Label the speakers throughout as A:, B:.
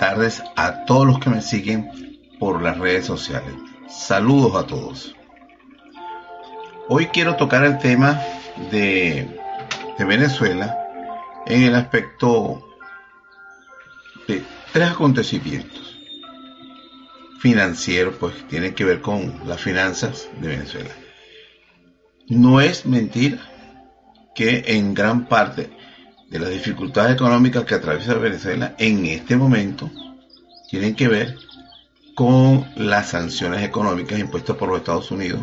A: tardes a todos los que me siguen por las redes sociales. Saludos a todos. Hoy quiero tocar el tema de, Venezuela en el aspecto de tres acontecimientos financieros, pues tienen que ver con las finanzas de Venezuela. No es mentira que en gran parte de las dificultades económicas que atraviesa Venezuela en este momento tienen que ver con las sanciones económicas impuestas por los Estados Unidos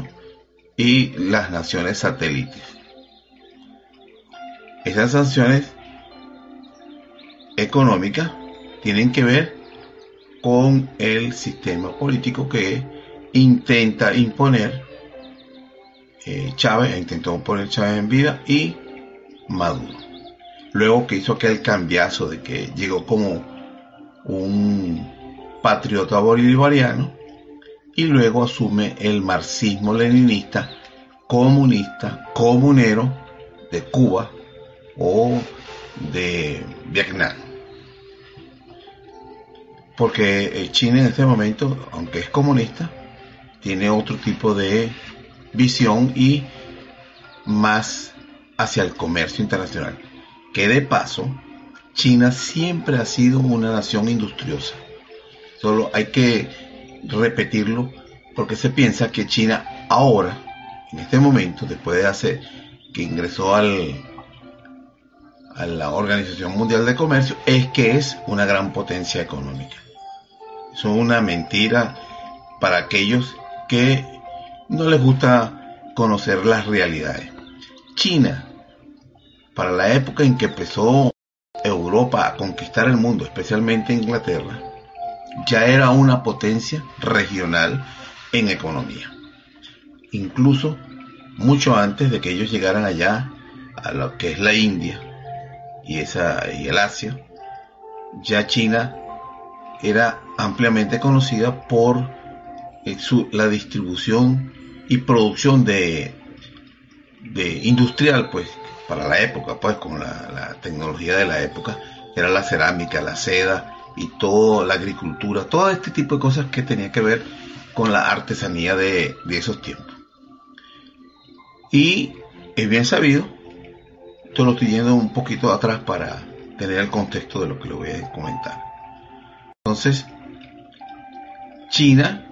A: y las naciones satélites. Esas sanciones económicas tienen que ver con el sistema político que intenta imponer eh, Chávez, intentó imponer Chávez en vida y Maduro luego que hizo aquel cambiazo de que llegó como un patriota bolivariano y luego asume el marxismo leninista comunista, comunero de Cuba o de Vietnam. Porque China en este momento, aunque es comunista, tiene otro tipo de visión y más hacia el comercio internacional que de paso, China siempre ha sido una nación industriosa. Solo hay que repetirlo porque se piensa que China ahora, en este momento, después de hacer que ingresó al, a la Organización Mundial de Comercio, es que es una gran potencia económica. Es una mentira para aquellos que no les gusta conocer las realidades. China para la época en que empezó Europa a conquistar el mundo, especialmente Inglaterra, ya era una potencia regional en economía. Incluso mucho antes de que ellos llegaran allá a lo que es la India y, el Asia, ya China era ampliamente conocida por eh, la distribución y producción de, de industrial, pues, para la época, pues con la, tecnología de la época, era la cerámica, la seda y toda la agricultura, todo este tipo de cosas que tenía que ver con la artesanía de, de esos tiempos. Y es bien sabido, esto lo estoy yendo un poquito atrás para tener el contexto de lo que le voy a comentar. Entonces, China,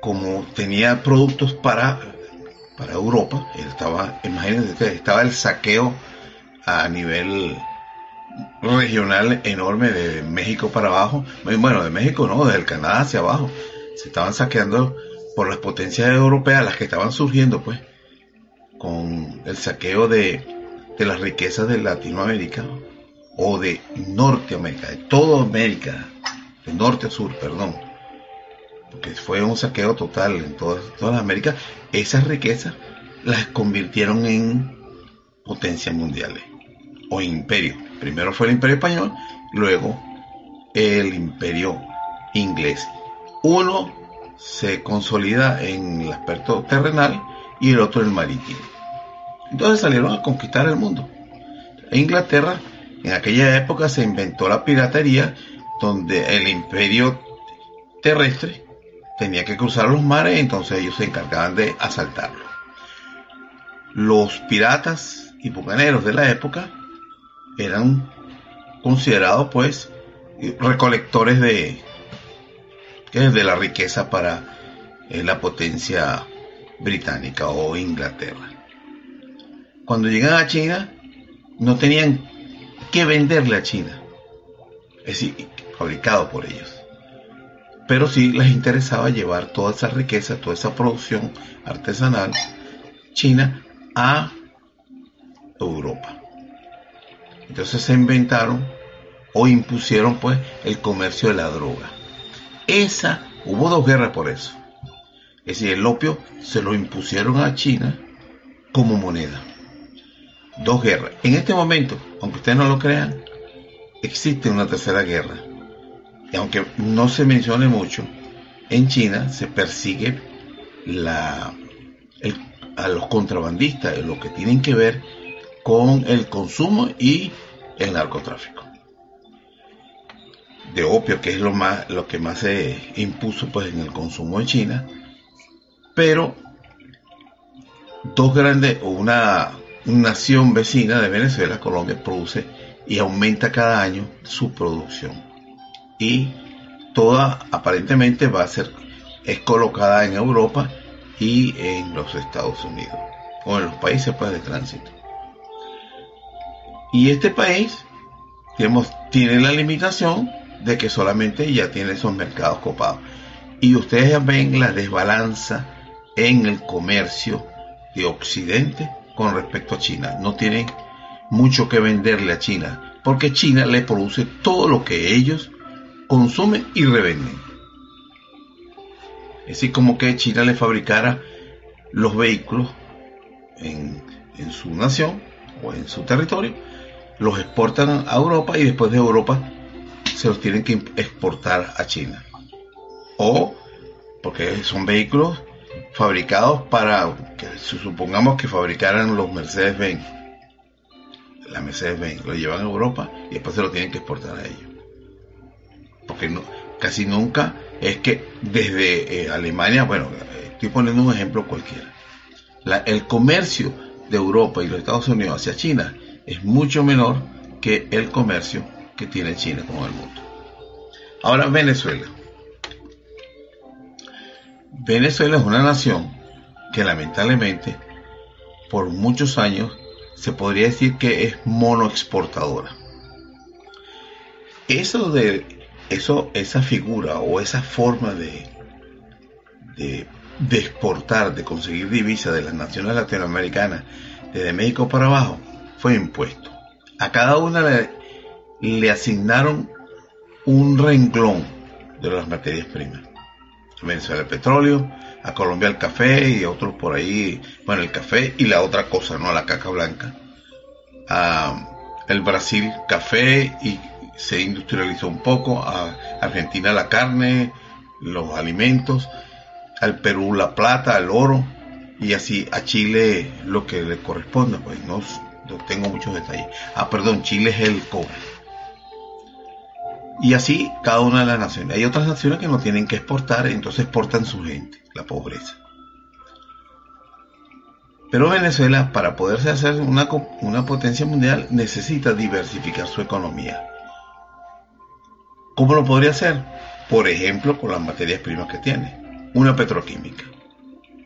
A: como tenía productos para para Europa. Estaba, imagínense, estaba el saqueo a nivel regional enorme de México para abajo. Bueno, de México no, del Canadá hacia abajo. Se estaban saqueando por las potencias europeas, las que estaban surgiendo, pues, con el saqueo de, de las riquezas de Latinoamérica o de Norteamérica, de toda América, de norte a sur, perdón porque fue un saqueo total en todas las Américas, esas riquezas las convirtieron en potencias mundiales o imperio. Primero fue el imperio español, luego el imperio inglés. Uno se consolida en el aspecto terrenal y el otro en el marítimo. Entonces salieron a conquistar el mundo. En Inglaterra, en aquella época se inventó la piratería, donde el imperio terrestre tenía que cruzar los mares, entonces ellos se encargaban de asaltarlo. Los piratas y bucaneros de la época eran considerados pues recolectores de, de la riqueza para eh, la potencia británica o Inglaterra. Cuando llegan a China, no tenían que venderle a China, es decir, fabricado por ellos pero sí les interesaba llevar toda esa riqueza, toda esa producción artesanal china a Europa. Entonces se inventaron o impusieron pues el comercio de la droga. Esa, hubo dos guerras por eso. Es decir, el opio se lo impusieron a China como moneda. Dos guerras. En este momento, aunque ustedes no lo crean, existe una tercera guerra. Y aunque no se mencione mucho, en China se persigue a los contrabandistas, lo que tienen que ver con el consumo y el narcotráfico. De opio, que es lo que más se impuso pues en el consumo en China, pero dos grandes una, nación vecina de Venezuela, Colombia, produce y aumenta cada año su producción y toda aparentemente va a ser es colocada en Europa y en los Estados Unidos o en los países pues de tránsito. Y este país, digamos, tiene la limitación de que solamente ya tiene esos mercados copados. Y ustedes ven la desbalanza en el comercio de Occidente con respecto a China. No tienen mucho que venderle a China, porque China le produce todo lo que ellos consumen y revenden. Es decir, como que China le fabricara los vehículos en, en su nación o en su territorio los exportan a Europa y después de Europa se los tienen que exportar a China. O porque son vehículos fabricados para que supongamos que fabricaran los Mercedes-Benz. La Mercedes-Benz lo llevan a Europa y después se lo tienen que exportar a ellos. Porque casi nunca es que desde eh, Alemania, bueno, estoy poniendo un ejemplo cualquiera. el comercio de Europa y los Estados Unidos hacia China es mucho menor que el comercio que tiene China con el mundo. Ahora Venezuela. Venezuela es una nación que lamentablemente por muchos años se podría decir que es monoexportadora. Eso de eso, esa figura o esa forma de, de, exportar, de conseguir divisas de las naciones latinoamericanas desde México para abajo, fue impuesto. A cada una le, asignaron un renglón de las materias primas. A Venezuela el petróleo, a Colombia el café y a otros por ahí, bueno, el café y la otra cosa, ¿no? La caca blanca. A el Brasil café y se industrializó un poco, a Argentina la carne, los alimentos, al Perú la plata, el oro y así a Chile lo que le corresponda, pues no tengo muchos detalles. Ah, perdón, Chile es el cobre. Y así cada una de las naciones. Hay otras naciones que no tienen que exportar, entonces exportan su gente, la pobreza. Pero Venezuela, para poderse hacer una, una potencia mundial, necesita diversificar su economía. ¿Cómo lo podría hacer? Por ejemplo, con las materias primas que tiene. Una petroquímica.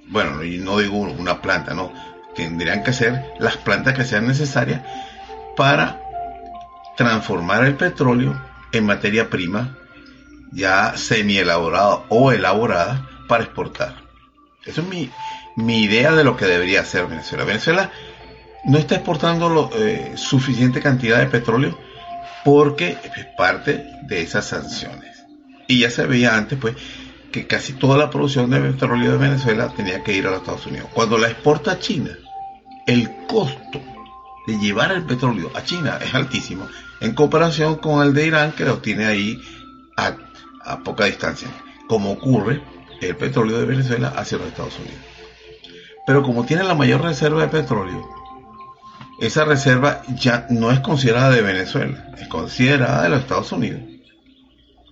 A: Bueno, no digo una planta, no tendrían que ser las plantas que sean necesarias para transformar el petróleo en materia prima ya semi elaborada o elaborada para exportar. Esa es mi, idea de lo que debería hacer Venezuela. Venezuela no está exportando eh, suficiente cantidad de petróleo porque es parte de esas sanciones. Y ya se veía antes, pues, que casi toda la producción de petróleo de Venezuela tenía que ir a los Estados Unidos. Cuando la exporta a China, el costo de llevar el petróleo a China es altísimo en comparación con el de Irán que lo tiene ahí a, poca distancia, como ocurre el petróleo de Venezuela hacia los Estados Unidos. Pero como tiene la mayor reserva de petróleo, esa reserva ya no es considerada de Venezuela, es considerada de los Estados Unidos,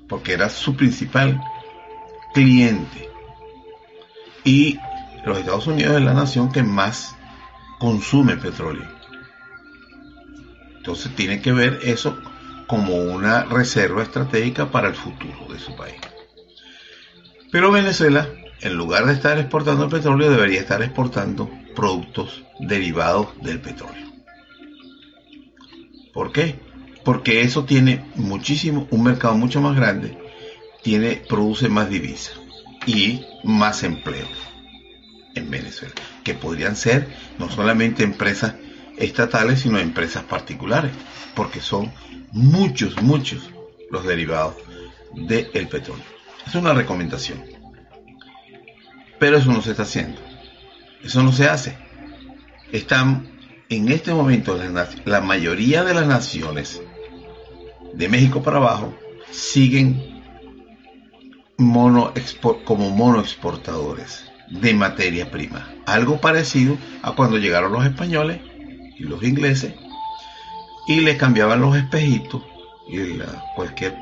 A: porque era su principal cliente. Y los Estados Unidos es la nación que más consume petróleo. Entonces tiene que ver eso como una reserva estratégica para el futuro de su país. Pero Venezuela, en lugar de estar exportando petróleo, debería estar exportando productos derivados del petróleo. ¿Por qué? Porque eso tiene muchísimo, un mercado mucho más grande tiene, produce más divisa y más empleo en Venezuela, que podrían ser no solamente empresas estatales, sino empresas particulares, porque son muchos, muchos los derivados del petróleo. Es una recomendación. Pero eso no se está haciendo. Eso no se hace. Están en este momento la mayoría de las naciones de México para abajo siguen mono como mono exportadores de materia prima. Algo parecido a cuando llegaron los españoles y los ingleses y les cambiaban los espejitos y cualquier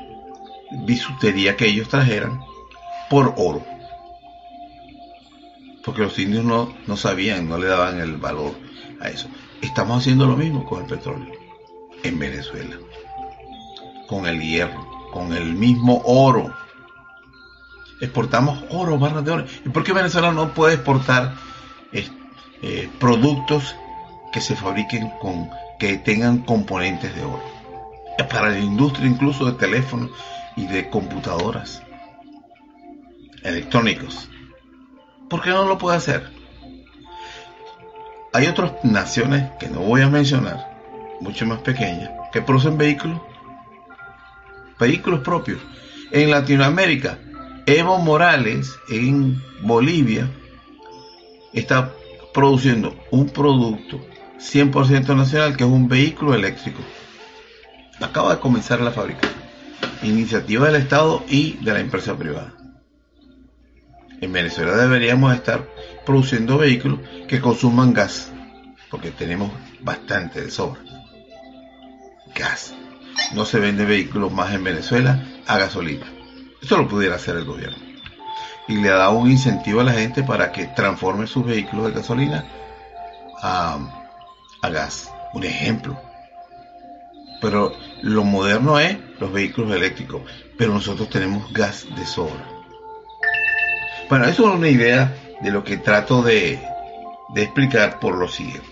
A: bisutería que ellos trajeran por oro. Porque los indios no, no sabían, no le daban el valor a eso. Estamos haciendo lo mismo con el petróleo en Venezuela, con el hierro, con el mismo oro. Exportamos oro, barras de oro. ¿Y por qué Venezuela no puede exportar eh, productos que se fabriquen con, que tengan componentes de oro? Para la industria incluso de teléfonos y de computadoras electrónicos. ¿Por qué no lo puede hacer? Hay otras naciones que no voy a mencionar, mucho más pequeñas, que producen vehículos, vehículos propios. En Latinoamérica, Evo Morales en Bolivia está produciendo un producto 100% nacional que es un vehículo eléctrico. Acaba de comenzar la fábrica. Iniciativa del Estado y de la empresa privada. En Venezuela deberíamos estar produciendo vehículos que consuman gas, porque tenemos bastante de sobra. Gas. No se vende vehículos más en Venezuela a gasolina. Eso lo pudiera hacer el gobierno. Y le da un incentivo a la gente para que transforme sus vehículos de gasolina a, a gas. Un ejemplo. Pero lo moderno es los vehículos eléctricos. Pero nosotros tenemos gas de sobra. Bueno, eso es una idea de lo que trato de, explicar por lo siguiente.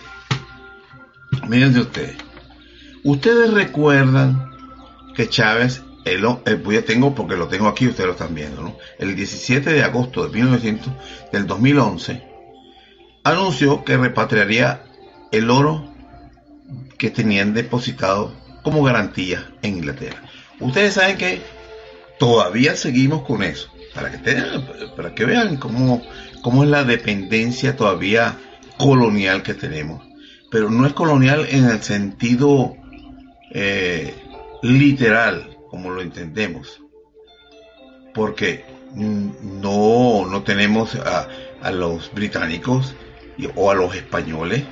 A: Miren ustedes. Ustedes recuerdan que Chávez, el, el, tengo porque lo tengo aquí, ustedes lo están viendo, ¿no? El 17 de agosto de 1900, del 2011, anunció que repatriaría el oro que tenían depositado como garantía en Inglaterra. Ustedes saben que todavía seguimos con eso para que, para que vean cómo, cómo es la dependencia todavía colonial que tenemos. Pero no es colonial en el sentido eh, literal, como lo entendemos. Porque no, no tenemos a, a los británicos o a los españoles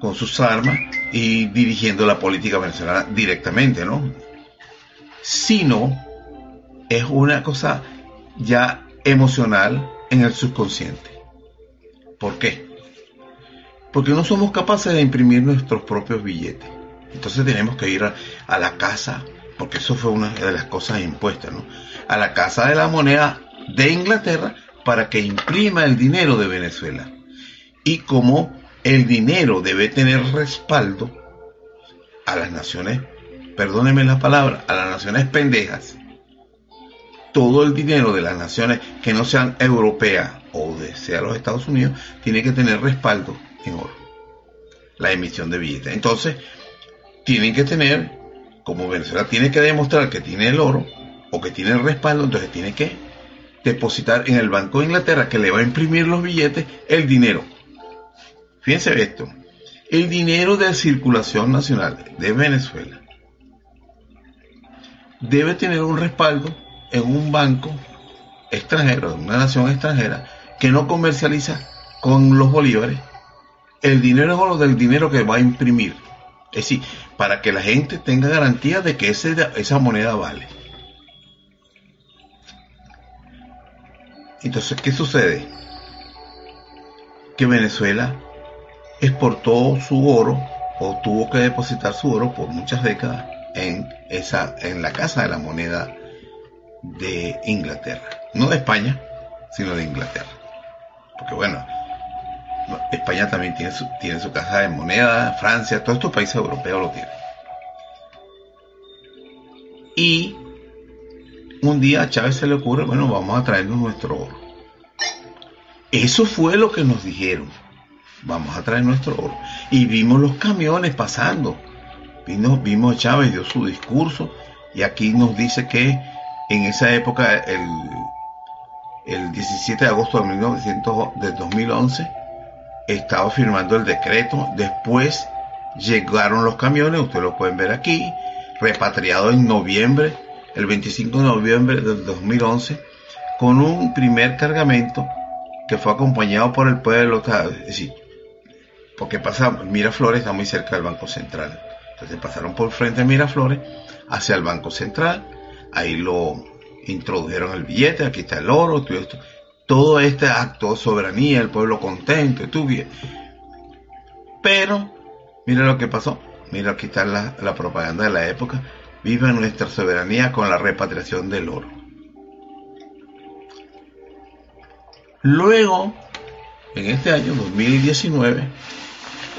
A: con sus armas y dirigiendo la política venezolana directamente, ¿no? Sino es una cosa ya emocional en el subconsciente. ¿Por qué? Porque no somos capaces de imprimir nuestros propios billetes. Entonces tenemos que ir a, la casa, porque eso fue una de las cosas impuestas, ¿no? A la casa de la moneda de Inglaterra para que imprima el dinero de Venezuela. Y como el dinero debe tener respaldo a las naciones, perdónenme la palabra, a las naciones pendejas, todo el dinero de las naciones que no sean europeas o de sea los Estados Unidos tiene que tener respaldo en oro. La emisión de billetes. Entonces, tienen que tener, como Venezuela tiene que demostrar que tiene el oro o que tiene el respaldo, entonces tiene que depositar en el Banco de Inglaterra que le va a imprimir los billetes el dinero. Fíjense esto. El dinero de circulación nacional de Venezuela debe tener un respaldo en un banco extranjero, de una nación extranjera, que no comercializa con los bolívares, el dinero es lo del dinero que va a imprimir. Es decir, para que la gente tenga garantía de que ese, esa moneda vale. Entonces, ¿qué sucede? Que Venezuela exportó su oro o tuvo que depositar su oro por muchas décadas en esa en la casa de la moneda de Inglaterra. No de España, sino de Inglaterra. Porque bueno, España también tiene su, tiene su casa de moneda, Francia, todos estos países europeos lo tienen. Y un día a Chávez se le ocurre, bueno, vamos a traernos nuestro oro. Eso fue lo que nos dijeron. Vamos a traer nuestro oro. Y vimos los camiones pasando. Vimos a Chávez, dio su discurso. Y aquí nos dice que en esa época, el, el 17 de agosto de, 1900, de 2011, estaba firmando el decreto. Después llegaron los camiones, ustedes lo pueden ver aquí, repatriado en noviembre, el 25 de noviembre del 2011, con un primer cargamento que fue acompañado por el pueblo, es decir, porque pasa, Miraflores está muy cerca del Banco Central. Entonces pasaron por frente de Miraflores hacia el Banco Central, ahí lo introdujeron el billete, aquí está el oro, todo este acto de soberanía, el pueblo contento, tú bien. Pero, mira lo que pasó. Mira, aquí está la, la propaganda de la época. Viva nuestra soberanía con la repatriación del oro. Luego, en este año 2019,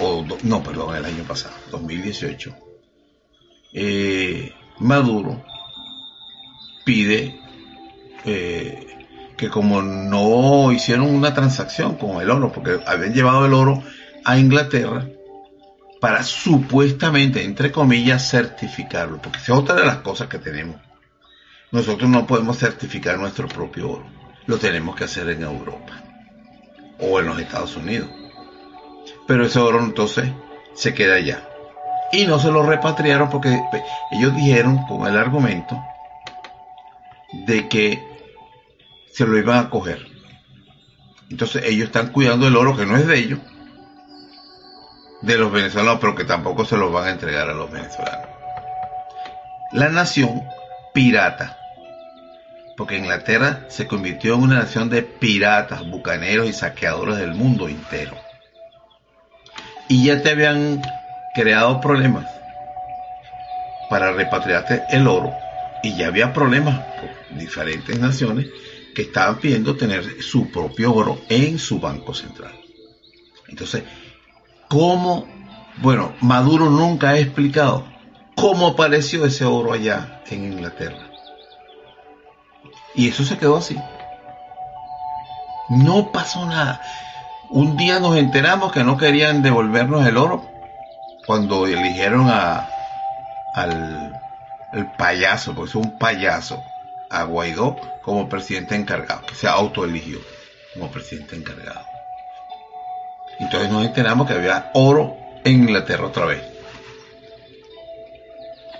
A: o no, perdón, el año pasado, 2018, eh, Maduro pide eh, que como no hicieron una transacción con el oro, porque habían llevado el oro a Inglaterra para supuestamente, entre comillas, certificarlo, porque es otra de las cosas que tenemos. Nosotros no podemos certificar nuestro propio oro, lo tenemos que hacer en Europa o en los Estados Unidos. Pero ese oro entonces se queda allá. Y no se lo repatriaron porque ellos dijeron con el argumento de que se lo iban a coger. Entonces ellos están cuidando el oro que no es de ellos, de los venezolanos, pero que tampoco se los van a entregar a los venezolanos. La nación pirata, porque Inglaterra se convirtió en una nación de piratas, bucaneros y saqueadores del mundo entero y ya te habían creado problemas para repatriarte el oro y ya había problemas por diferentes naciones que estaban pidiendo tener su propio oro en su banco central. Entonces, ¿cómo? Bueno, Maduro nunca ha explicado cómo apareció ese oro allá en Inglaterra. Y eso se quedó así. No pasó nada. Un día nos enteramos que no querían devolvernos el oro cuando eligieron a, al el payaso, porque es un payaso, a Guaidó como presidente encargado, que se autoeligió como presidente encargado. Entonces nos enteramos que había oro en Inglaterra otra vez.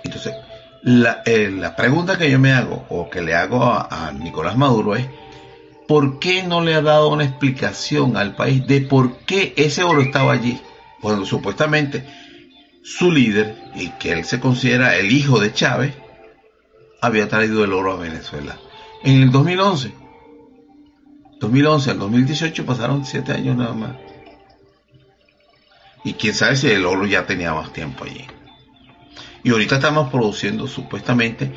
A: Entonces, la, eh, la pregunta que yo me hago, o que le hago a, a Nicolás Maduro es, ¿por qué no le ha dado una explicación al país de por qué ese oro estaba allí? Cuando supuestamente su líder, y que él se considera el hijo de Chávez, había traído el oro a Venezuela. En el 2011, 2011 al 2018 pasaron siete años nada más. Y quién sabe si el oro ya tenía más tiempo allí. Y ahorita estamos produciendo supuestamente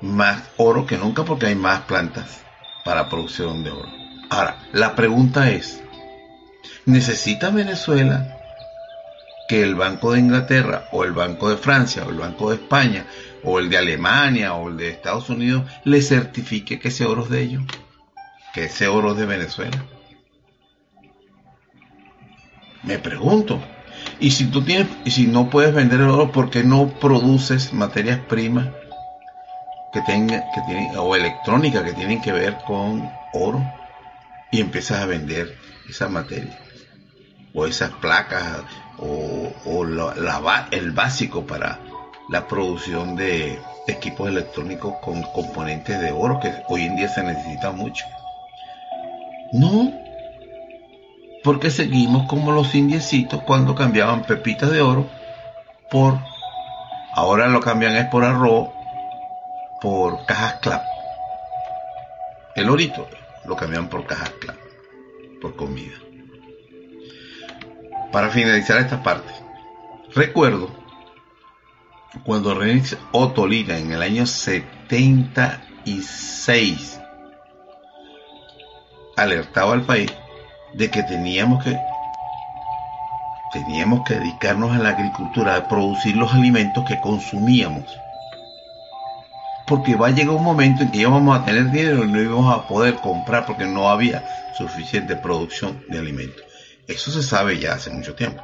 A: más oro que nunca porque hay más plantas para producción de oro. Ahora, la pregunta es, ¿necesita Venezuela que el Banco de Inglaterra o el Banco de Francia o el Banco de España o el de Alemania o el de Estados Unidos le certifique que ese oro es de ellos? Que ese oro es de Venezuela. Me pregunto. Y si tú tienes, y si no puedes vender el oro, ¿por qué no produces materias primas que tenga, que tienen, o electrónica que tienen que ver con oro y empiezas a vender esa materia o esas placas o, el básico para la producción de equipos electrónicos con componentes de oro que hoy en día se necesita mucho. No, porque seguimos como los indiecitos cuando cambiaban pepitas de oro por, ahora lo cambian es por arroz por cajas clap. El orito lo cambian por cajas clap, por comida. Para finalizar esta parte, recuerdo cuando René Otolina en el año 76 alertaba al país de que teníamos que teníamos que dedicarnos a la agricultura, a producir los alimentos que consumíamos porque va a llegar un momento en que ya vamos a tener dinero y no íbamos a poder comprar porque no había suficiente producción de alimentos. Eso se sabe ya hace mucho tiempo,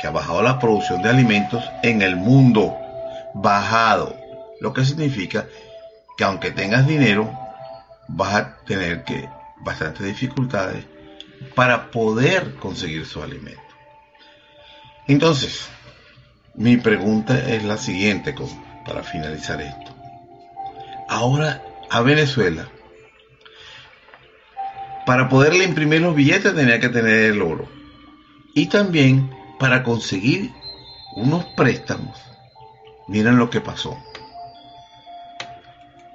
A: que ha bajado la producción de alimentos en el mundo, bajado, lo que significa que aunque tengas dinero, vas a tener que bastantes dificultades para poder conseguir su alimento. Entonces, mi pregunta es la siguiente para finalizar esto. Ahora a Venezuela, para poderle imprimir los billetes tenía que tener el oro. Y también para conseguir unos préstamos, miren lo que pasó.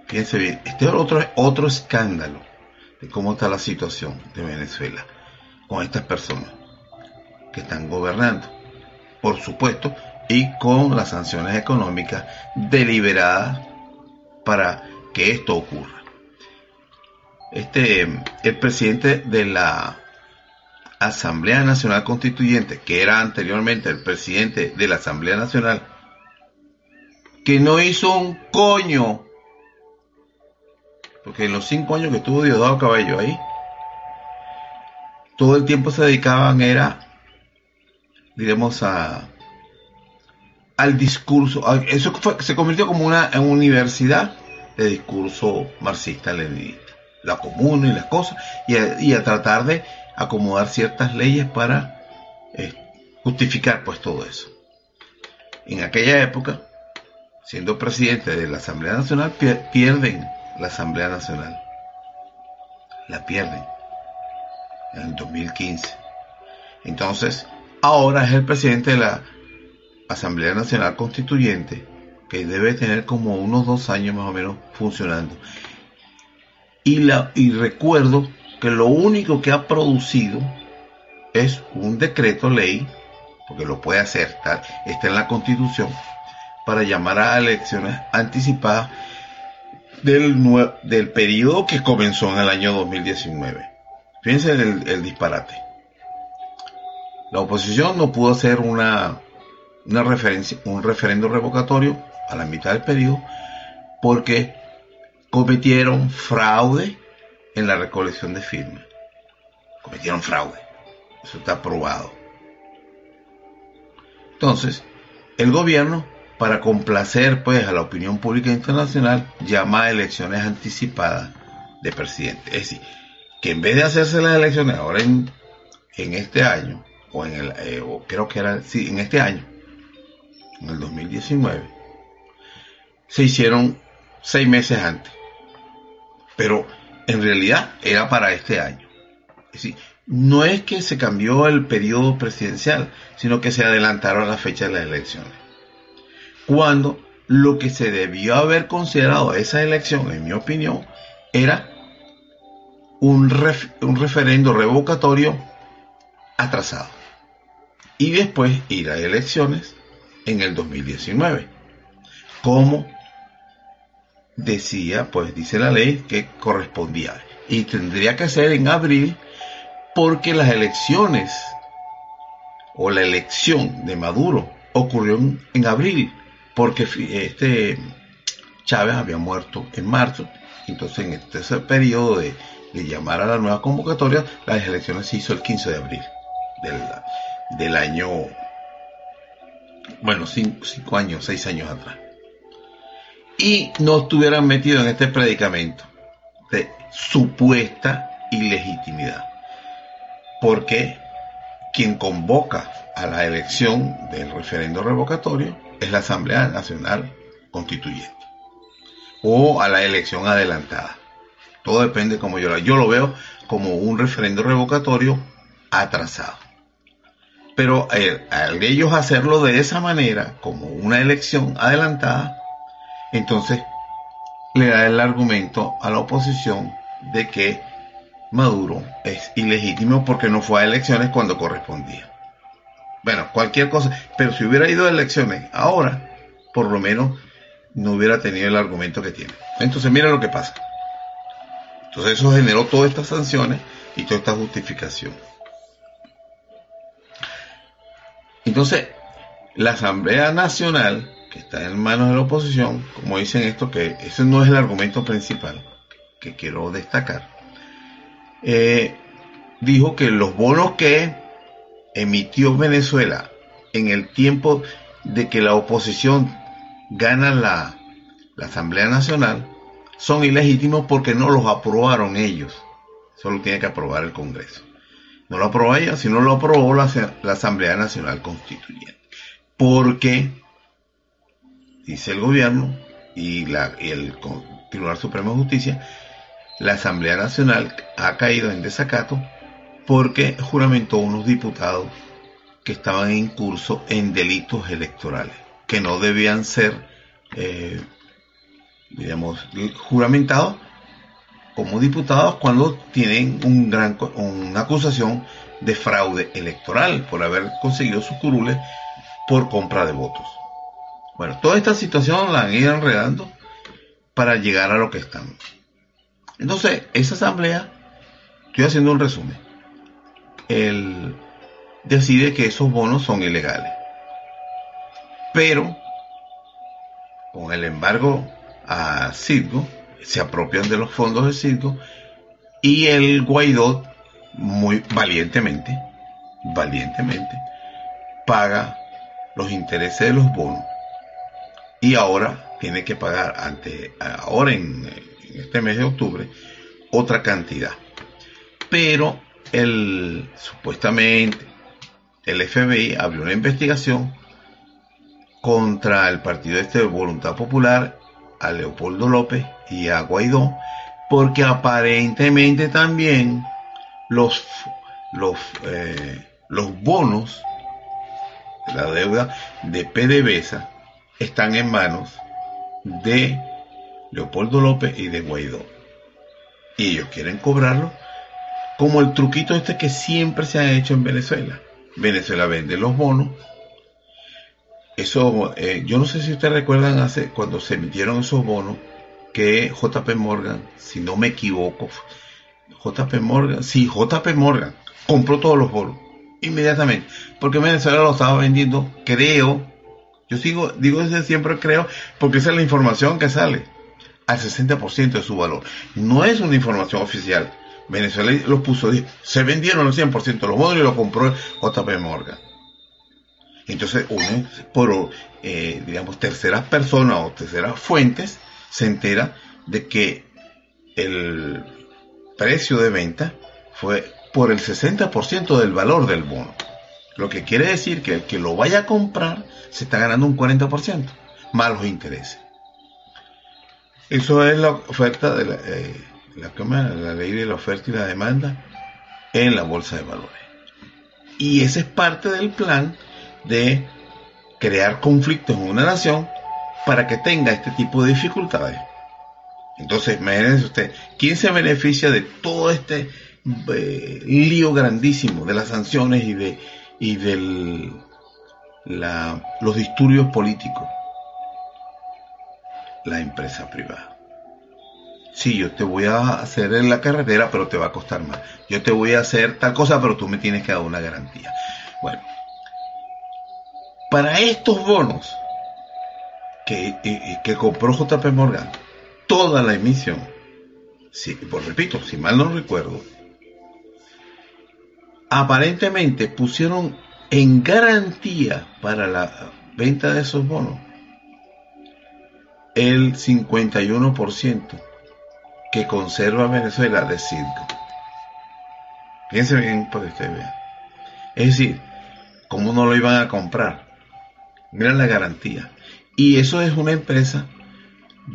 A: Fíjense bien, este es otro, otro escándalo de cómo está la situación de Venezuela con estas personas que están gobernando, por supuesto, y con las sanciones económicas deliberadas para que esto ocurra. Este, el presidente de la Asamblea Nacional Constituyente, que era anteriormente el presidente de la Asamblea Nacional, que no hizo un coño, porque en los cinco años que estuvo Diosdado Cabello ahí, todo el tiempo se dedicaban era, diremos, a, al discurso. Eso se convirtió como una, universidad de discurso marxista-leninista. La comuna y las cosas, y a, tratar de acomodar ciertas leyes para eh, justificar pues todo eso. En aquella época, siendo presidente de la Asamblea Nacional, pierden la Asamblea Nacional. La pierden en el 2015. Entonces, ahora es el presidente de la Asamblea Nacional Constituyente, que debe tener como unos dos años más o menos funcionando. Y, la, y recuerdo que lo único que ha producido es un decreto ley, porque lo puede hacer, está en la constitución, para llamar a elecciones anticipadas del, del periodo que comenzó en el año 2019. Fíjense el, el disparate. La oposición no pudo hacer una, una referencia, un referendo revocatorio a la mitad del periodo porque cometieron fraude en la recolección de firmas. Cometieron fraude. Eso está probado. Entonces, el gobierno, para complacer pues a la opinión pública internacional, llama a elecciones anticipadas de presidente. Es decir, que en vez de hacerse las elecciones ahora en, en este año, o en el, eh, o creo que era, sí, en este año, en el 2019, se hicieron seis meses antes. Pero en realidad era para este año. Es decir, no es que se cambió el periodo presidencial, sino que se adelantaron las fechas de las elecciones. Cuando lo que se debió haber considerado esa elección, en mi opinión, era un, un referendo revocatorio atrasado. Y después ir a elecciones en el 2019. Como decía, pues dice la ley que correspondía. Y tendría que ser en abril porque las elecciones o la elección de Maduro ocurrió en, abril porque este Chávez había muerto en marzo. Entonces en este periodo de, llamar a la nueva convocatoria, las elecciones se hizo el 15 de abril del, del año bueno, cinco, años, seis años atrás, y no estuvieran metidos en este predicamento de supuesta ilegitimidad. Porque quien convoca a la elección del referendo revocatorio es la Asamblea Nacional Constituyente o a la elección adelantada. Todo depende como yo lo, yo lo veo como un referendo revocatorio atrasado. Pero eh, al ellos hacerlo de esa manera, como una elección adelantada, entonces le da el argumento a la oposición de que Maduro es ilegítimo porque no fue a elecciones cuando correspondía. Bueno, cualquier cosa, pero si hubiera ido a elecciones ahora, por lo menos no hubiera tenido el argumento que tiene. Entonces mira lo que pasa. Entonces eso generó todas estas sanciones y toda esta justificación. Entonces, la Asamblea Nacional que está en manos de la oposición, como dicen esto, que ese no es el argumento principal que quiero destacar, eh, dijo que los bonos que emitió Venezuela en el tiempo de que la oposición gana la, la Asamblea Nacional son ilegítimos porque no los aprobaron ellos. Solo tiene que aprobar el Congreso. No lo aprobó ella, sino lo aprobó la, la Asamblea Nacional Constituyente. Porque, dice el gobierno y, la, y el Tribunal Supremo de Justicia, la Asamblea Nacional ha caído en desacato porque juramentó unos diputados que estaban en curso en delitos electorales, que no debían ser, eh, digamos, juramentados como diputados cuando tienen un gran, una acusación de fraude electoral por haber conseguido sus curules por compra de votos. Bueno, toda esta situación la han ido enredando para llegar a lo que estamos. Entonces, esa asamblea, estoy haciendo un resumen, él decide que esos bonos son ilegales. Pero, con el embargo a Circo, se apropian de los fondos de Circo y el Guaidó, muy valientemente, valientemente, paga los intereses de los bonos y ahora tiene que pagar ante ahora en, este mes de octubre otra cantidad. Pero el supuestamente el FBI abrió una investigación contra el partido este de Voluntad Popular, a Leopoldo López y a Guaidó, porque aparentemente también los, los, eh, los bonos la deuda de PDVSA están en manos de Leopoldo López y de Guaidó. Y ellos quieren cobrarlo como el truquito este que siempre se ha hecho en Venezuela. Venezuela vende los bonos. Eso, eh, yo no sé si ustedes recuerdan hace cuando se emitieron esos bonos que JP Morgan, si no me equivoco, JP Morgan, sí, JP Morgan compró todos los bonos inmediatamente, porque Venezuela lo estaba vendiendo, creo, yo sigo, digo desde siempre creo, porque esa es la información que sale al 60% de su valor. No es una información oficial. Venezuela los puso, se vendieron al 100% los bonos y lo compró JP Morgan. Entonces uno, por, eh, digamos, terceras personas o terceras fuentes, se entera de que el precio de venta fue por el 60% del valor del bono. Lo que quiere decir que el que lo vaya a comprar se está ganando un 40%, más los intereses. Eso es la oferta de la, eh, la, ley de la oferta y la demanda en la bolsa de valores. Y ese es parte del plan de crear conflictos en una nación para que tenga este tipo de dificultades. Entonces, imagínense usted, ¿quién se beneficia de todo este eh, lío grandísimo de las sanciones y de y la, los disturbios políticos? La empresa privada. Sí, yo te voy a hacer en la carretera, pero te va a costar más. Yo te voy a hacer tal cosa, pero tú me tienes que dar una garantía. Bueno, para estos bonos que, que compró JP Morgan, toda la emisión, sí, por repito, si mal no recuerdo, aparentemente pusieron en garantía para la venta de esos bonos el 51% que conserva Venezuela de circo. Fíjense bien para que ustedes vean. Es decir, ¿cómo no lo iban a comprar? Miren la garantía. Y eso es una empresa,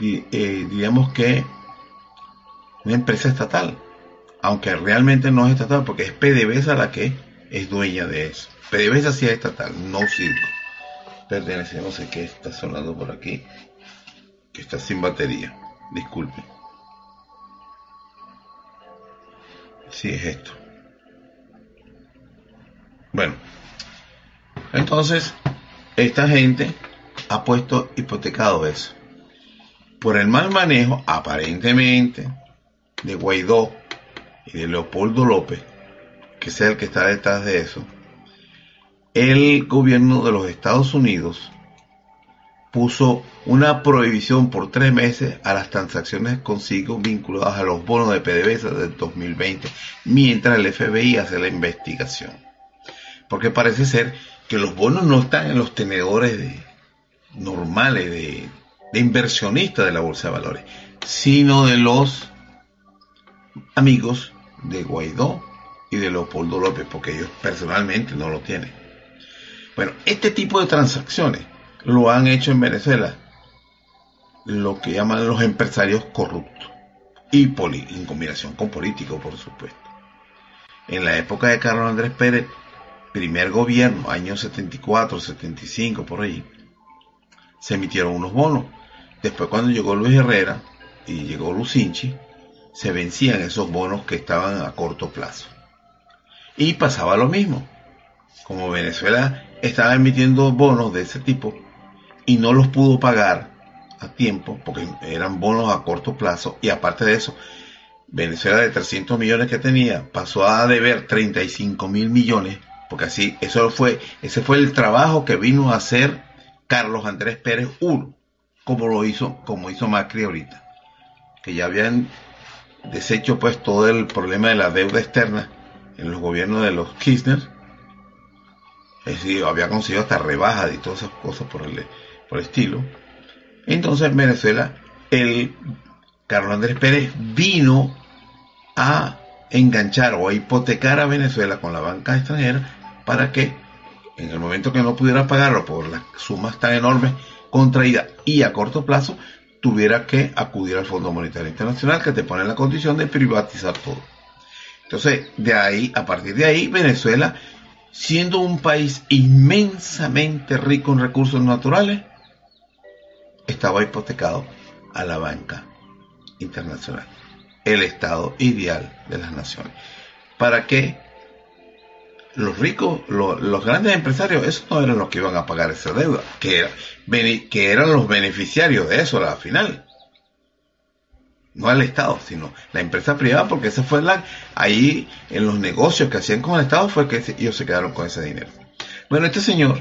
A: eh, digamos que, una empresa estatal. Aunque realmente no es estatal, porque es PDVSA la que es dueña de eso. PDVSA sí es estatal, no circo. Pertenece, no sé qué está sonando por aquí, que está sin batería. Disculpen. si es esto. Bueno, entonces esta gente ha puesto hipotecado eso. Por el mal manejo, aparentemente, de Guaidó y de Leopoldo López, que es el que está detrás de eso, el gobierno de los Estados Unidos puso una prohibición por tres meses a las transacciones consigo vinculadas a los bonos de PDVSA del 2020, mientras el FBI hace la investigación. Porque parece ser que los bonos no están en los tenedores normales de inversionistas de la bolsa de valores, sino de los amigos de Guaidó y de Leopoldo López, porque ellos personalmente no lo tienen. Bueno, este tipo de transacciones lo han hecho en Venezuela lo que llaman los empresarios corruptos y en combinación con políticos, por supuesto. En la época de Carlos Andrés Pérez, primer gobierno, años 74, 75, por ahí, se emitieron unos bonos. Después cuando llegó Luis Herrera y llegó Lucinchi, se vencían esos bonos que estaban a corto plazo. Y pasaba lo mismo. Como Venezuela estaba emitiendo bonos de ese tipo y no los pudo pagar a tiempo porque eran bonos a corto plazo y aparte de eso, Venezuela de 300 millones que tenía pasó a deber 35 mil millones porque así, eso fue, ese fue el trabajo que vino a hacer Carlos Andrés Pérez I, como lo hizo, como hizo Macri ahorita, que ya habían deshecho pues todo el problema de la deuda externa en los gobiernos de los Kirchner, es decir, había conseguido hasta rebajas y todas esas cosas por el, por estilo. Entonces en Venezuela, el Carlos Andrés Pérez vino a enganchar o a hipotecar a Venezuela con la banca extranjera para que en el momento que no pudiera pagarlo por las sumas tan enormes contraídas y a corto plazo, tuviera que acudir al Fondo Monetario Internacional que te pone la condición de privatizar todo. Entonces, de ahí, a partir de ahí, Venezuela, siendo un país inmensamente rico en recursos naturales, estaba hipotecado a la banca internacional, el estado ideal de las naciones. ¿Para qué? Los ricos, los grandes empresarios, esos no eran los que iban a pagar esa deuda, que, eran los beneficiarios de eso a la final. No al Estado, sino la empresa privada, porque esa fue la, ahí en los negocios que hacían con el Estado fue que ellos se quedaron con ese dinero. Bueno, este señor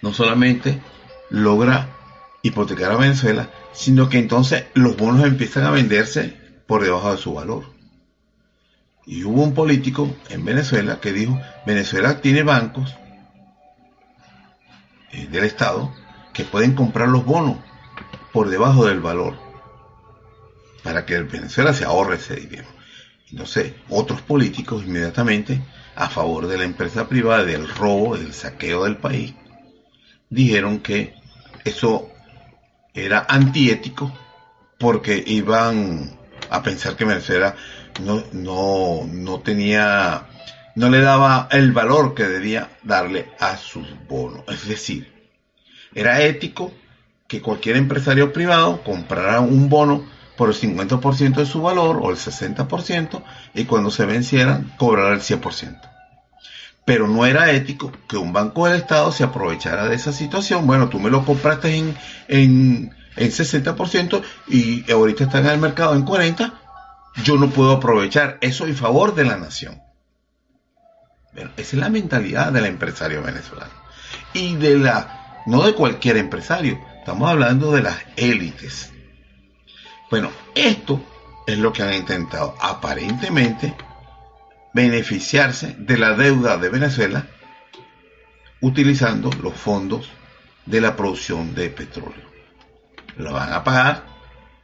A: no solamente logra hipotecar a Venezuela, sino que entonces los bonos empiezan a venderse por debajo de su valor. Y hubo un político en Venezuela que dijo, Venezuela tiene bancos eh, del Estado que pueden comprar los bonos por debajo del valor para que Venezuela se ahorre ese dinero. Entonces, otros políticos inmediatamente a favor de la empresa privada, del robo, del saqueo del país, dijeron que eso era antiético porque iban a pensar que Venezuela no, no, no tenía, no le daba el valor que debía darle a sus bonos. Es decir, era ético que cualquier empresario privado comprara un bono por el 50% de su valor o el 60% y cuando se vencieran cobrara el 100%. Pero no era ético que un banco del Estado se aprovechara de esa situación. Bueno, tú me lo compraste en, en, en 60% y ahorita está en el mercado en 40%, yo no puedo aprovechar eso en favor de la nación. esa es la mentalidad del empresario venezolano. Y de la, no de cualquier empresario, estamos hablando de las élites. Bueno, esto es lo que han intentado aparentemente beneficiarse de la deuda de Venezuela utilizando los fondos de la producción de petróleo. Lo van a pagar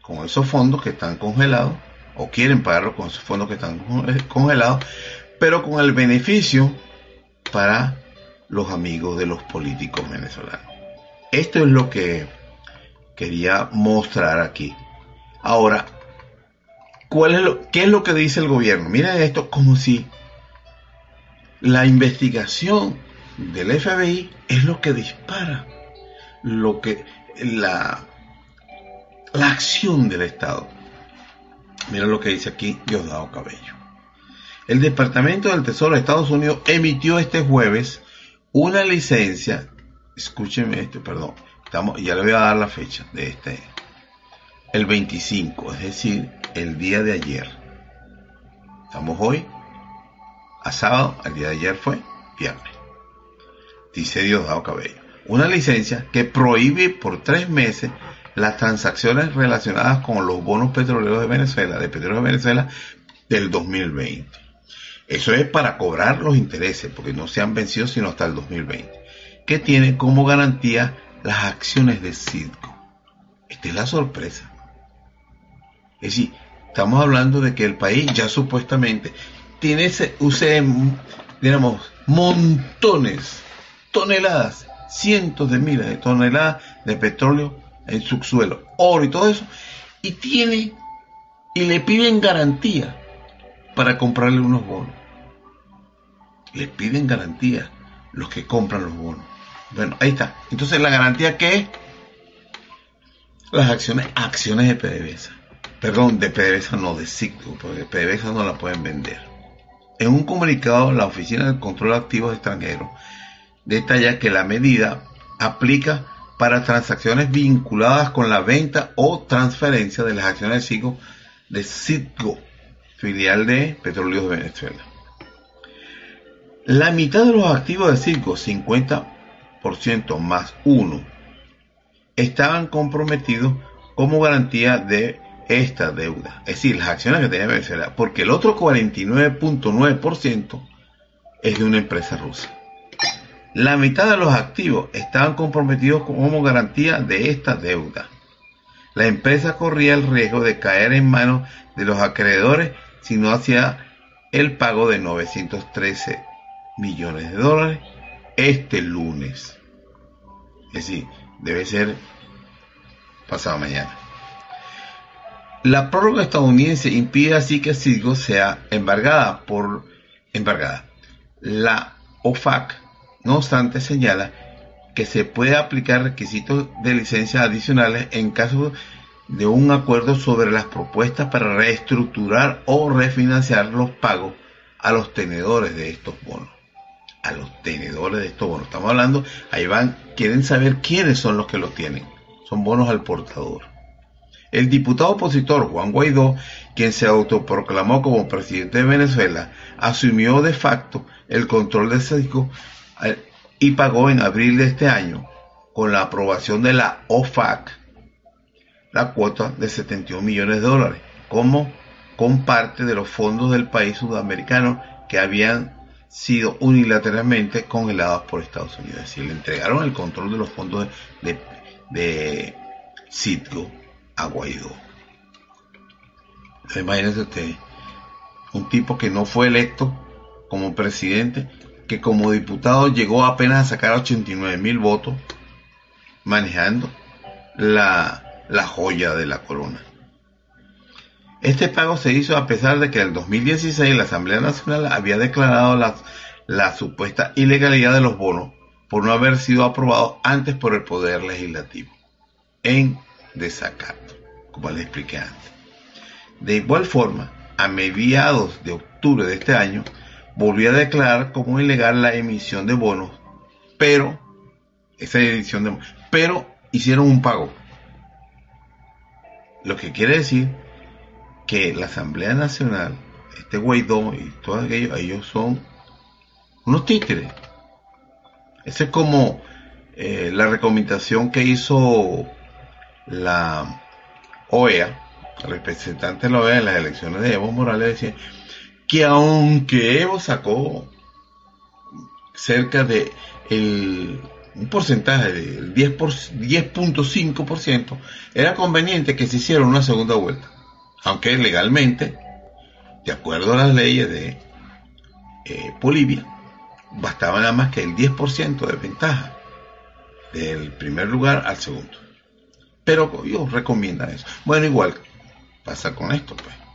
A: con esos fondos que están congelados o quieren pagarlo con esos fondos que están eh, congelados, pero con el beneficio para los amigos de los políticos venezolanos. Esto es lo que quería mostrar aquí. Ahora, ¿cuál es lo, ¿qué es lo que dice el gobierno? Miren esto como si la investigación del FBI es lo que dispara lo que la, la acción del Estado. Mira lo que dice aquí Diosdado Cabello. El Departamento del Tesoro de Estados Unidos emitió este jueves una licencia, escúcheme esto, perdón, estamos, ya le voy a dar la fecha de este, el 25, es decir, el día de ayer. Estamos hoy a sábado, el día de ayer fue viernes. Dice Diosdado Cabello. una licencia que prohíbe por tres meses las transacciones relacionadas con los bonos petroleros de Venezuela, de petróleo de Venezuela del 2020. Eso es para cobrar los intereses, porque no se han vencido sino hasta el 2020, que tiene como garantía las acciones de Citgo. Esta es la sorpresa. Es decir, estamos hablando de que el país ya supuestamente tiene ese, use, digamos, montones, toneladas, cientos de miles de toneladas de petróleo en subsuelo, oro y todo eso, y tiene y le piden garantía para comprarle unos bonos. Le piden garantía los que compran los bonos. Bueno, ahí está. Entonces, ¿la garantía qué es? Las acciones, acciones de PDVSA. Perdón, de PDVSA no, de Ciclo, porque PDVSA no la pueden vender. En un comunicado, la Oficina del Control de Activos Extranjeros detalla que la medida aplica para transacciones vinculadas con la venta o transferencia de las acciones de Citgo, de Citgo filial de Petróleos de Venezuela. La mitad de los activos de Citgo, 50% más uno, estaban comprometidos como garantía de esta deuda, es decir, las acciones que tenía Venezuela, porque el otro 49.9% es de una empresa rusa. La mitad de los activos estaban comprometidos como garantía de esta deuda. La empresa corría el riesgo de caer en manos de los acreedores si no hacía el pago de 913 millones de dólares este lunes. Es decir, debe ser pasado mañana. La prórroga estadounidense impide así que Citgo sea embargada por embargada. La OFAC, no obstante, señala que se puede aplicar requisitos de licencia adicionales en caso de un acuerdo sobre las propuestas para reestructurar o refinanciar los pagos a los tenedores de estos bonos. A los tenedores de estos bonos. Estamos hablando, ahí van, quieren saber quiénes son los que los tienen. Son bonos al portador. El diputado opositor Juan Guaidó, quien se autoproclamó como presidente de Venezuela, asumió de facto el control de CEDICO eh, y pagó en abril de este año, con la aprobación de la OFAC, la cuota de 71 millones de dólares, como con parte de los fondos del país sudamericano que habían sido unilateralmente congelados por Estados Unidos. Es decir, le entregaron el control de los fondos de, de, de Citgo a Guaidó. Imagínense usted, un tipo que no fue electo como presidente, que como diputado llegó apenas a sacar 89 mil votos, manejando la, la joya de la corona. Este pago se hizo a pesar de que en el 2016 la Asamblea Nacional había declarado la, la supuesta ilegalidad de los bonos por no haber sido aprobados antes por el Poder Legislativo, en desacato, como les expliqué antes. De igual forma, a mediados de octubre de este año, volvió a declarar como ilegal la emisión de bonos, pero, esa edición de pero hicieron un pago. Lo que quiere decir que la Asamblea Nacional, este Guaidó y todos aquellos, ellos son unos títeres. Esa es como eh, la recomendación que hizo la OEA, representante de la OEA en las elecciones de Evo Morales, decía que aunque Evo sacó cerca de un porcentaje del 10.5%, era conveniente que se hiciera una segunda vuelta. Aunque legalmente, de acuerdo a las leyes de eh, Bolivia, bastaba nada más que el 10% de ventaja del primer lugar al segundo. Pero ellos recomiendan eso. Bueno, igual pasa con esto, pues.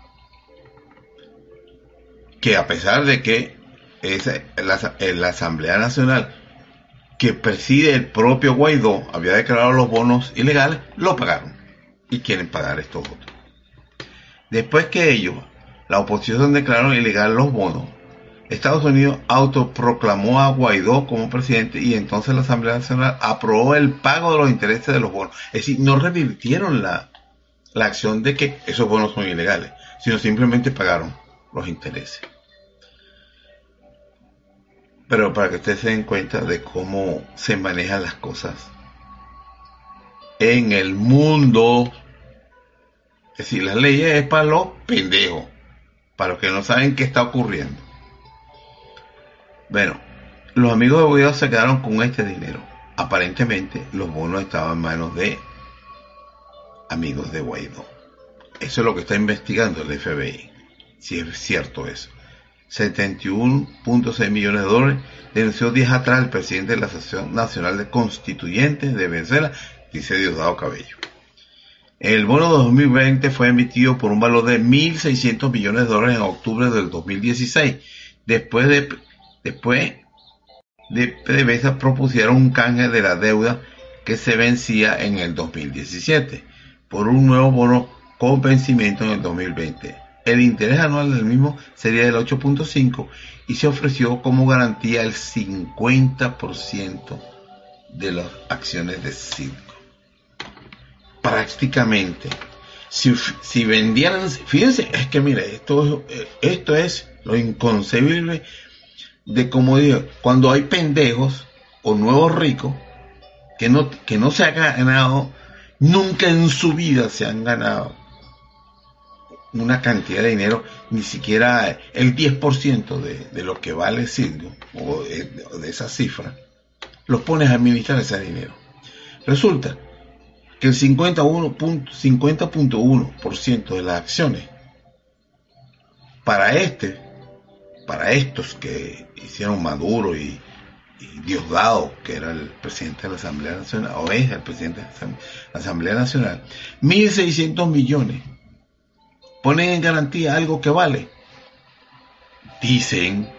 A: Que a pesar de que es la, Asamblea Nacional que preside el propio Guaidó había declarado los bonos ilegales, lo pagaron. Y quieren pagar estos otros. Después que ellos, la oposición declaró ilegal los bonos, Estados Unidos autoproclamó a Guaidó como presidente y entonces la Asamblea Nacional aprobó el pago de los intereses de los bonos. Es decir, no revirtieron la, la acción de que esos bonos son ilegales, sino simplemente pagaron los intereses. Pero para que ustedes se den cuenta de cómo se manejan las cosas en el mundo. Es decir, las leyes es para los pendejos, para los que no saben qué está ocurriendo. Bueno, los amigos de Guaidó se quedaron con este dinero. Aparentemente los bonos estaban en manos de amigos de Guaidó. Eso es lo que está investigando el FBI. Si es cierto eso. 71.6 millones de dólares denunció días atrás el presidente de la Asociación Nacional de Constituyentes de Venezuela, dice Diosdado Cabello. El bono 2020 fue emitido por un valor de 1.600 millones de dólares en octubre del 2016. Después de, después de PDVSA propusieron un canje de la deuda que se vencía en el 2017 por un nuevo bono con vencimiento en el 2020. El interés anual del mismo sería del 8.5 y se ofreció como garantía el 50% de las acciones de Circo. Prácticamente, si, si, vendieran, fíjense, es que mire, esto, esto es lo inconcebible de como digo, cuando hay pendejos o nuevos ricos que no, que no se han ganado, nunca en su vida se han ganado una cantidad de dinero, ni siquiera el 10% de, de lo que vale Silvio, o de, esa cifra, los pones a administrar ese dinero. Resulta que el 51.1% 50 de las acciones para este, para estos que hicieron Maduro y, y Diosdado, que era el presidente de la Asamblea Nacional, o es el presidente de la Asamblea Nacional, 1.600 millones ponen en garantía algo que vale, dicen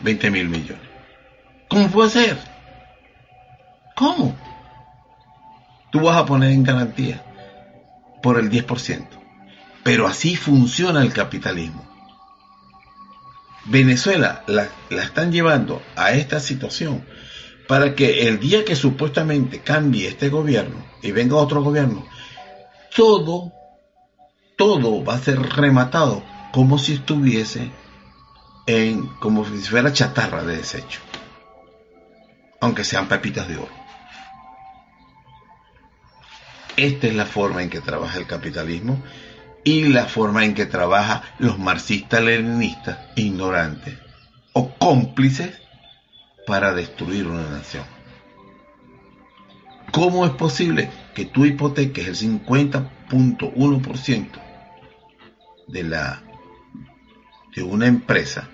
A: 20 mil millones. ¿Cómo puede ser? ¿Cómo? Tú vas a poner en garantía por el 10%. Pero así funciona el capitalismo. Venezuela la, la, están llevando a esta situación para que el día que supuestamente cambie este gobierno y venga otro gobierno, todo todo va a ser rematado como si estuviese en, como si fuera chatarra de desecho, aunque sean pepitas de oro. Esta es la forma en que trabaja el capitalismo y la forma en que trabaja los marxistas-leninistas ignorantes o cómplices para destruir una nación. ¿Cómo es posible que tú hipoteques el 50.1% de la de una empresa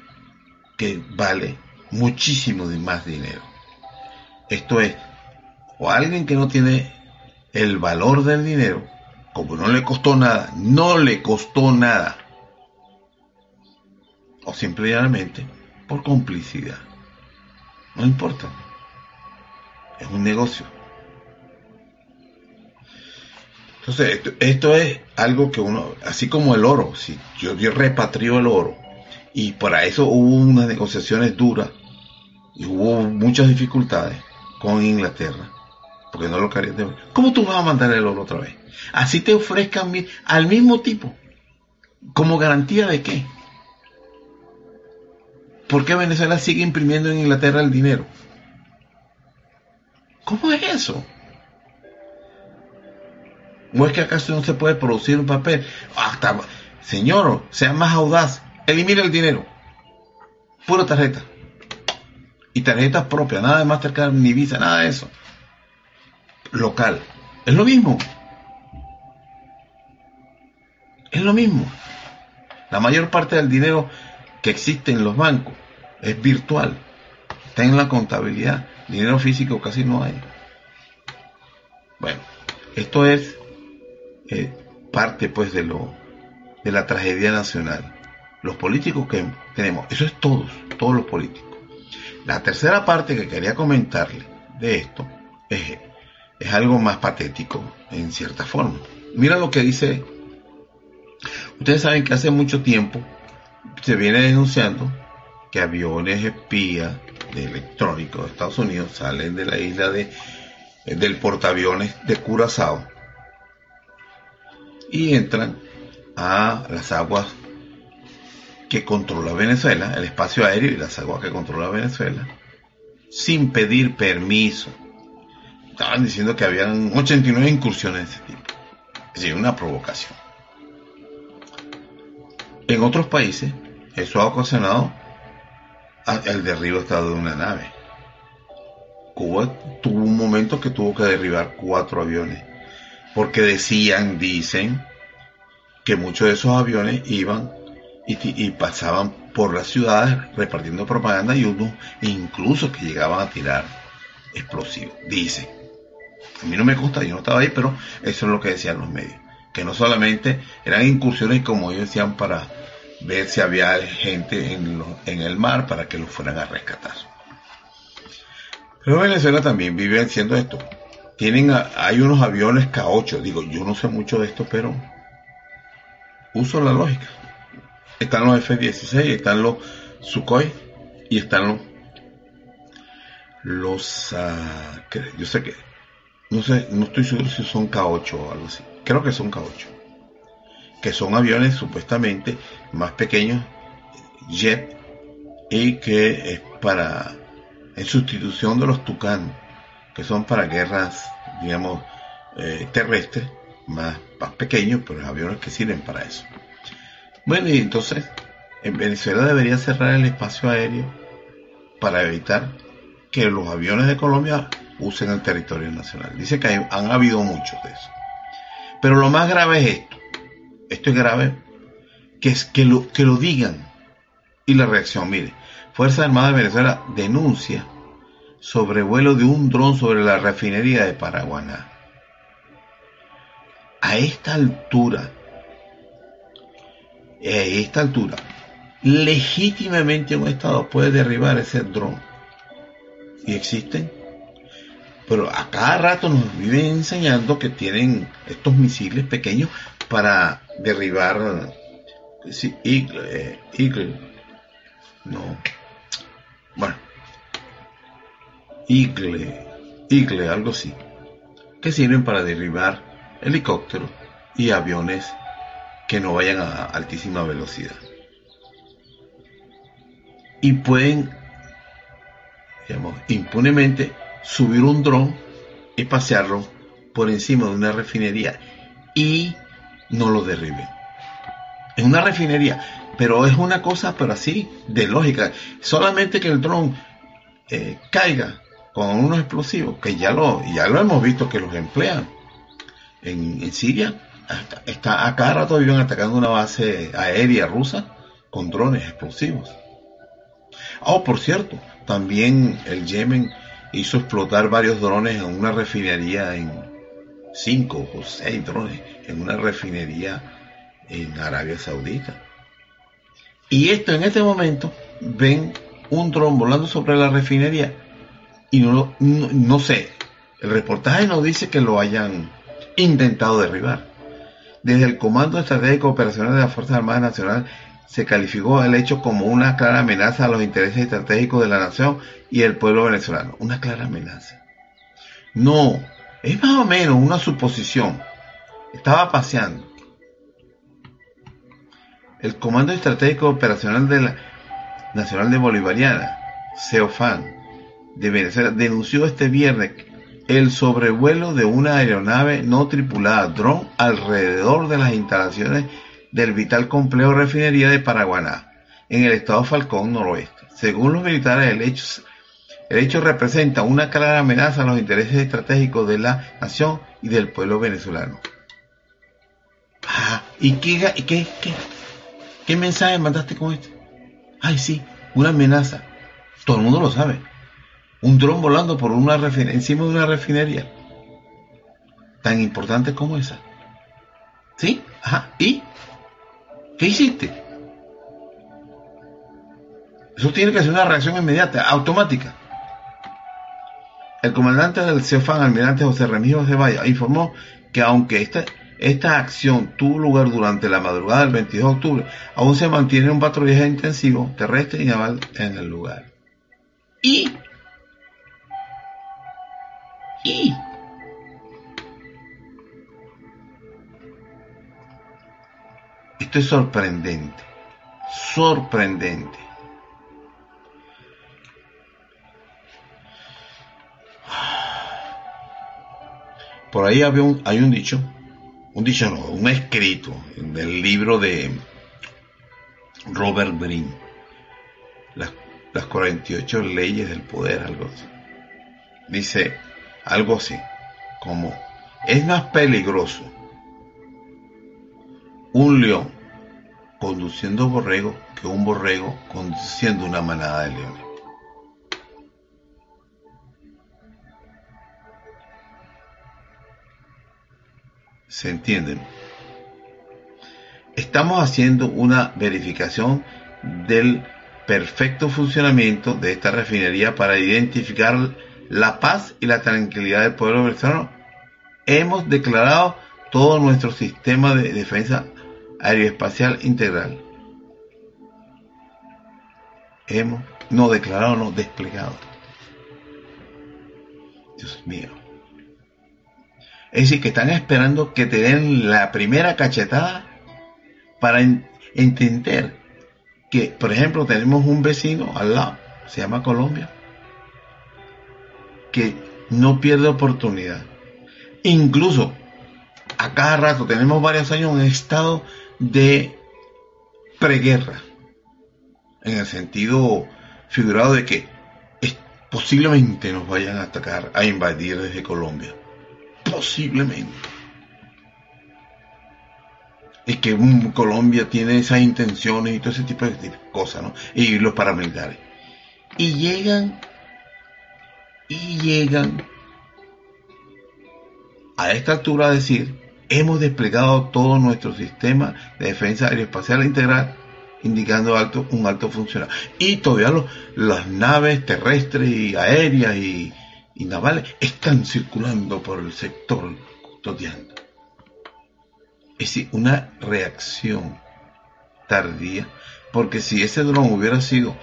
A: que vale muchísimo más dinero? Esto es, o alguien que no tiene el valor del dinero, como no le costó nada, no le costó nada, o simplemente por complicidad. No importa. Es un negocio. Entonces, esto, es algo que uno, así como el oro, si yo, yo repatrio el oro, y para eso hubo unas negociaciones duras, y hubo muchas dificultades con Inglaterra, porque no lo querían ¿Cómo tú vas a mandar el oro otra vez? Así te ofrezcan al mismo tipo, como garantía de qué? ¿Por qué Venezuela sigue imprimiendo en Inglaterra el dinero? ¿Cómo es eso? ¿O es que acaso no se puede producir un papel? Hasta, señor, sea más audaz, elimine el dinero. Pura tarjeta. Y tarjetas propias, nada de Mastercard ni Visa, nada de eso. Local. Es lo mismo. Es lo mismo. La mayor parte del dinero que existe en los bancos es virtual. Está en la contabilidad. Dinero físico casi no hay. Bueno, esto es eh, parte pues de lo de la tragedia nacional. Los políticos que tenemos, eso es todos, todos los políticos. La tercera parte que quería comentarle de esto es, es algo más patético en cierta forma. Mira lo que dice. Ustedes saben que hace mucho tiempo se viene denunciando que aviones espías de electrónicos de Estados Unidos salen de la isla de del portaaviones de Curazao y entran a las aguas que controla Venezuela, el espacio aéreo y las aguas que controla Venezuela, sin pedir permiso. Estaban diciendo que habían 89 incursiones de ese tipo. Es decir, una provocación. En otros países, eso ha ocasionado el derribo de una nave. Cuba tuvo un momento que tuvo que derribar cuatro aviones, porque decían, dicen, que muchos de esos aviones iban y, pasaban por las ciudades repartiendo propaganda y unos incluso que llegaban a tirar explosivos, dicen. A mí no me consta, yo no estaba ahí, pero eso es lo que decían los medios. Que no solamente eran incursiones, como ellos decían, para ver si había gente en, en el mar para que los fueran a rescatar. Pero Venezuela también vive haciendo esto. Tienen, hay unos aviones K8, digo, yo no sé mucho de esto, pero uso la lógica están los F-16, están los Sukhoi y están los, los uh, yo sé que, no sé, no estoy seguro si son K8 o algo así. Creo que son K8. Que son aviones supuestamente más pequeños, jet, y que es para, en sustitución de los Tucán, que son para guerras, digamos, eh, terrestres, más, más pequeños, pero aviones que sirven para eso. Bueno, y entonces en Venezuela debería cerrar el espacio aéreo para evitar que los aviones de Colombia usen el territorio nacional. Dice que han habido muchos de eso. Pero lo más grave es esto. Esto es grave, que es que lo, que lo digan. Y la reacción, mire, Fuerza Armada de Venezuela denuncia sobrevuelo de un dron sobre la refinería de Paraguaná. A esta altura a esta altura, legítimamente un Estado puede derribar ese dron. Y existen. Pero a cada rato nos viven enseñando que tienen estos misiles pequeños para derribar. Sí, Eagle, Eagle. No. Bueno. Eagle. Eagle, algo así. Que sirven para derribar helicópteros y aviones que no vayan a altísima velocidad. Y pueden, digamos, impunemente subir un dron y pasearlo por encima de una refinería y no lo derriben. Es una refinería, pero es una cosa, pero así, de lógica. Solamente que el dron eh, caiga con unos explosivos, que ya lo, ya lo hemos visto que los emplean en, Siria, está, a cada rato atacando una base aérea rusa con drones explosivos. Oh, por cierto, también el Yemen hizo explotar varios drones en una refinería en cinco o seis drones en una refinería en Arabia Saudita. Y esto en este momento ven un dron volando sobre la refinería y no, no, no sé, el reportaje no dice que lo hayan intentado derribar. Desde el Comando Estratégico Operacional de las Fuerzas Armadas Nacionales se calificó el hecho como una clara amenaza a los intereses estratégicos de la nación y el pueblo venezolano. Una clara amenaza. No, es más o menos una suposición. Estaba paseando. El Comando Estratégico Operacional de la Nacional de Bolivariana, CEOFAN, de Venezuela, denunció este viernes el sobrevuelo de una aeronave no tripulada dron alrededor de las instalaciones del vital complejo refinería de Paraguaná, en el estado Falcón noroeste. Según los militares, el hecho, representa una clara amenaza a los intereses estratégicos de la nación y del pueblo venezolano. Ah, ¿y qué, qué mensaje mandaste con esto? Ay, sí, una amenaza. Todo el mundo lo sabe un dron volando por una encima de una refinería tan importante como esa. ¿Sí? Ajá. ¿Y? ¿Qué hiciste? Eso tiene que ser una reacción inmediata, automática. El comandante del CEOFAN, almirante José Remigio Valle, informó que aunque esta, esta acción tuvo lugar durante la madrugada del 22 de octubre, aún se mantiene un patrullaje intensivo terrestre y naval en el lugar. Y esto es sorprendente. sorprendente. Por ahí hay un dicho, un dicho no, un escrito del libro de Robert Greene, las, las 48 leyes del poder, algo. Dice algo así, como es más peligroso un león conduciendo borrego que un borrego conduciendo una manada de leones. ¿Se entienden? Estamos haciendo una verificación del perfecto funcionamiento de esta refinería para identificar la paz y la tranquilidad del pueblo venezolano. Hemos declarado todo nuestro sistema de defensa aeroespacial integral. Hemos, no declarado, no desplegado. Dios mío. Es decir, que están esperando que te den la primera cachetada para entender que, por ejemplo, tenemos un vecino al lado, se llama Colombia, que no pierde oportunidad. Incluso a cada rato tenemos varios años en estado de preguerra, en el sentido figurado de que posiblemente nos vayan a atacar, a invadir desde Colombia. Posiblemente. Y que Colombia tiene esas intenciones y todo ese tipo de cosas, ¿no? Y los paramilitares. Y llegan, y llegan a esta altura a decir hemos desplegado todo nuestro sistema de defensa aeroespacial integral indicando alto, un alto funcional. Y todavía las naves terrestres y aéreas y, navales están circulando por el sector custodiando. Es decir, una reacción tardía, porque si ese dron hubiera sido,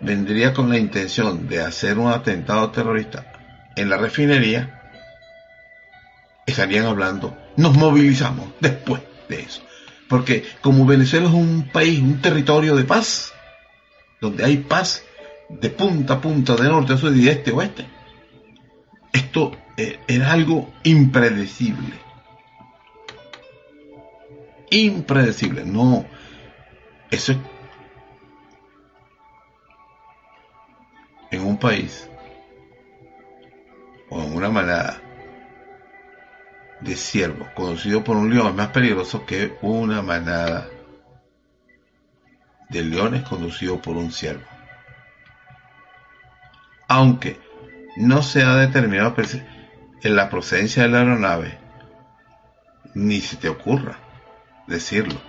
A: vendría con la intención de hacer un atentado terrorista en la refinería, estarían hablando nos movilizamos después de eso. Porque como Venezuela es un país, un territorio de paz, donde hay paz de punta a punta, de norte a sur y de este a oeste, esto eh, era algo impredecible. Impredecible, no. Eso es en un país o en una manada de ciervos, conocido por un león, es más peligroso que una manada de leones conducido por un ciervo. Aunque no se ha determinado en la procedencia de la aeronave, ni se te ocurra decirlo.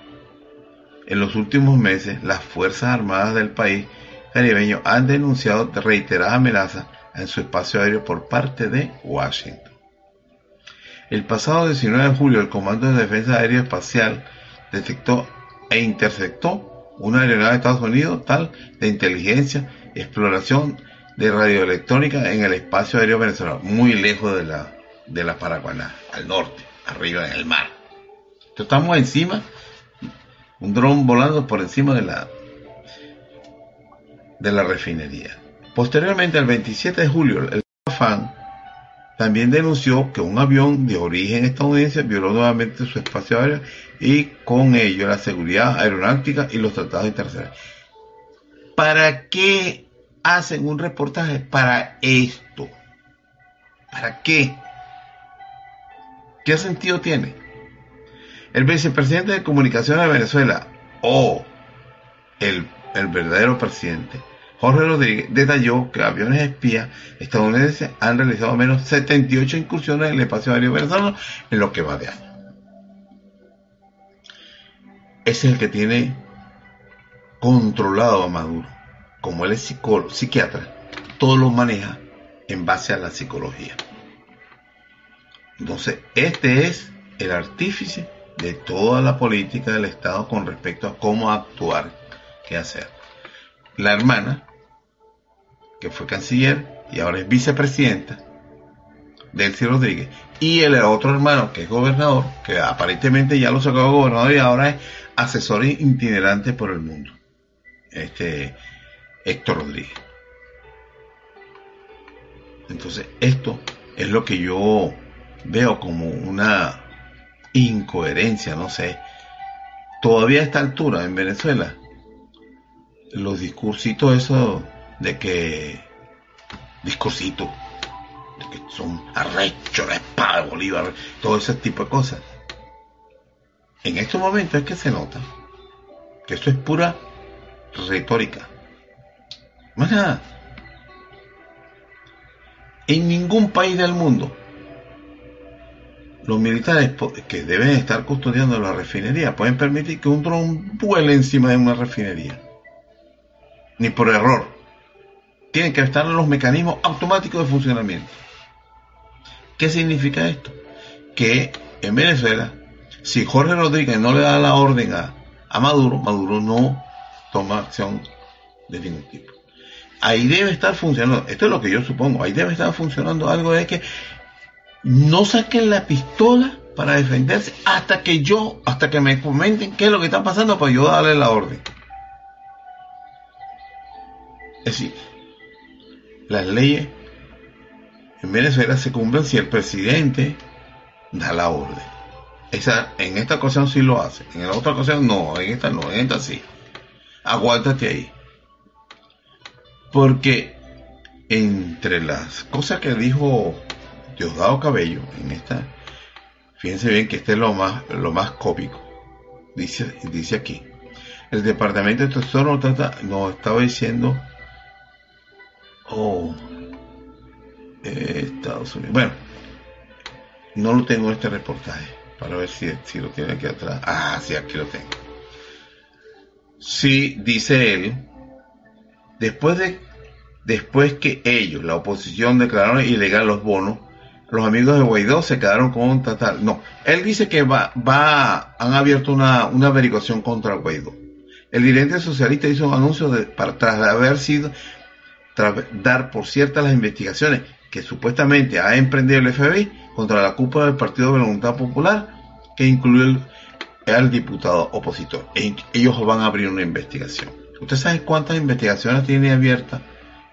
A: En los últimos meses, las Fuerzas Armadas del país caribeño han denunciado reiteradas amenazas en su espacio aéreo por parte de Washington. El pasado 19 de julio, el Comando de Defensa Aérea Espacial detectó e interceptó una aeronave de Estados Unidos tal de inteligencia, exploración de radioelectrónica en el espacio aéreo venezolano, muy lejos de la, de al norte, arriba en el mar. Estamos encima, un dron volando por encima de la, de la refinería. Posteriormente, el 27 de julio, el FAN también denunció que un avión de origen estadounidense violó nuevamente su espacio aéreo y con ello la seguridad aeronáutica y los tratados internacionales. ¿Para qué hacen un reportaje? Para esto. ¿Para qué? ¿Qué sentido tiene? El vicepresidente de Comunicaciones de Venezuela o el, el verdadero presidente Jorge Rodríguez detalló que aviones espías estadounidenses han realizado al menos 78 incursiones en el espacio aéreo venezolano en lo que va de año. Ese es el que tiene controlado a Maduro. Como él es psicólogo, psiquiatra, todo lo maneja en base a la psicología. Entonces, este es el artífice de toda la política del Estado con respecto a cómo actuar, qué hacer. La hermana que fue canciller y ahora es vicepresidenta, Delcy Rodríguez, y el otro hermano, que es gobernador, que aparentemente ya lo sacó gobernador y ahora es asesor itinerante por el mundo. este Héctor Rodríguez. Entonces, esto es lo que yo veo como una incoherencia, no sé. Todavía a esta altura en Venezuela, los discursitos eso de que discursitos que son arrechos, la espada de Bolívar, todo ese tipo de cosas. En estos momentos es que se nota que esto es pura retórica. Más nada. En ningún país del mundo los militares que deben estar custodiando la refinería pueden permitir que un dron vuele encima de una refinería. Ni por error. Tienen que estar los mecanismos automáticos de funcionamiento. ¿Qué significa esto? Que en Venezuela, si Jorge Rodríguez no le da la orden a, a Maduro, Maduro no toma acción de ningún tipo. Ahí debe estar funcionando, esto es lo que yo supongo, ahí debe estar funcionando algo de que no saquen la pistola para defenderse hasta que yo, hasta que me comenten qué es lo que está pasando para yo darle la orden. Es decir, las leyes en Venezuela se cumplen si el presidente da la orden. Esa, en esta ocasión sí lo hace, en la otra ocasión no, en esta no, en esta sí. Aguántate ahí. Porque entre las cosas que dijo Diosdado Cabello en esta, fíjense bien que este es lo más, lo más cómico. Dice, dice aquí. El departamento de tesoro nos, trata, estaba diciendo, oh, Estados Unidos. Bueno, no lo tengo en este reportaje, para ver si, si lo tiene aquí atrás. Ah, sí, aquí lo tengo. Sí, dice él, después de después que ellos, la oposición, declararon ilegal los bonos, los amigos de Guaidó se quedaron con un total. No, él dice que va, va, han abierto una, una averiguación contra Guaidó. El dirigente socialista hizo un anuncio de, para, tras haber sido, dar por ciertas las investigaciones que supuestamente ha emprendido el FBI contra la cúpula del Partido de Voluntad Popular, que incluye al diputado opositor. E, ellos van a abrir una investigación. ¿Usted sabe cuántas investigaciones tiene abiertas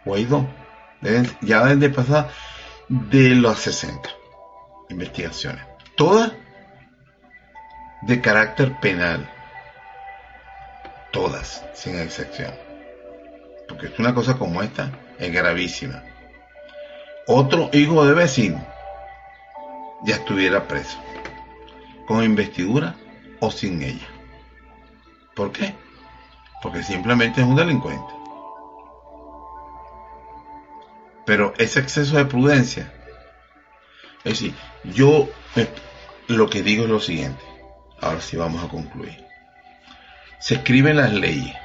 A: Guaidó? Ya deben de pasar de los 60 investigaciones. Todas de carácter penal. Todas, sin excepción. Porque una cosa como esta es gravísima. Otro hijo de vecino ya estuviera preso. Con investidura o sin ella. ¿Por qué? Porque simplemente es un delincuente. Pero ese exceso de prudencia, es decir, yo lo que digo es lo siguiente, ahora sí vamos a concluir. Se escriben las leyes.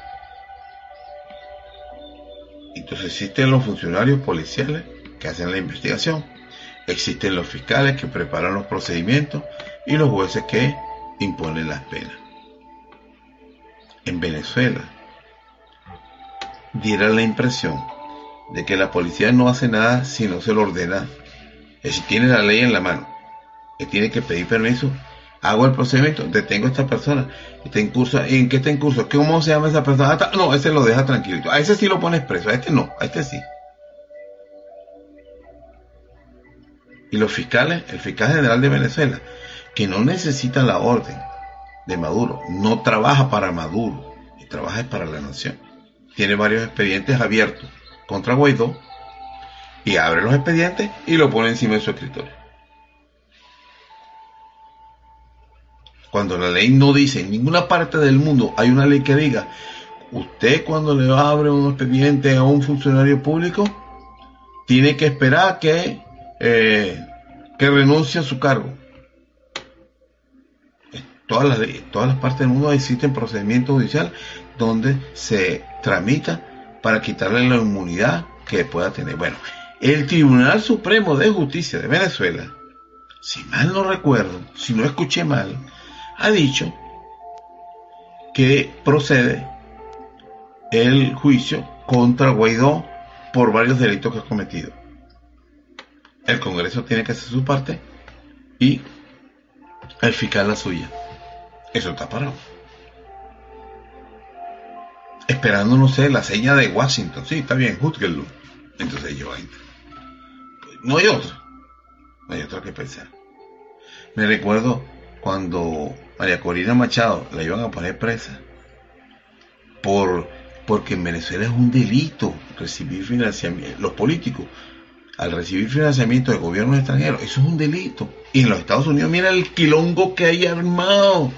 A: Entonces existen los funcionarios policiales que hacen la investigación, existen los fiscales que preparan los procedimientos y los jueces que imponen las penas. En Venezuela diera la impresión de que la policía no hace nada si no se lo ordena. Es si tiene la ley en la mano, que tiene que pedir permiso, hago el procedimiento, detengo a esta persona, está en curso, ¿en qué está en curso? ¿Cómo se llama esa persona? Ah, no, ese lo deja tranquilito. A ese sí lo pones preso, a este no, a este sí. Y los fiscales, el fiscal general de Venezuela, que no necesita la orden de Maduro, no trabaja para Maduro, y trabaja para la nación. Tiene varios expedientes abiertos contra Guaidó y abre los expedientes y lo pone encima de su escritorio. Cuando la ley no dice en ninguna parte del mundo hay una ley que diga, usted cuando le abre un expediente a un funcionario público, tiene que esperar que, eh, que renuncie a su cargo. En todas las, todas las partes del mundo existen procedimientos judiciales donde se tramita para quitarle la inmunidad que pueda tener. Bueno, el Tribunal Supremo de Justicia de Venezuela, si mal no recuerdo, si no escuché mal, ha dicho que procede el juicio contra Guaidó por varios delitos que ha cometido. El Congreso tiene que hacer su parte y el fiscal la suya. Eso está parado. esperando, no sé, la seña de Washington. Sí, está bien, júzguenlo. Entonces yo entro. No hay otra. No hay otra que pensar. Me recuerdo cuando María Corina Machado la iban a poner presa por porque en Venezuela es un delito recibir financiamiento. Los políticos, al recibir financiamiento de gobiernos extranjeros, eso es un delito. Y en los Estados Unidos, mira el quilombo que hay armado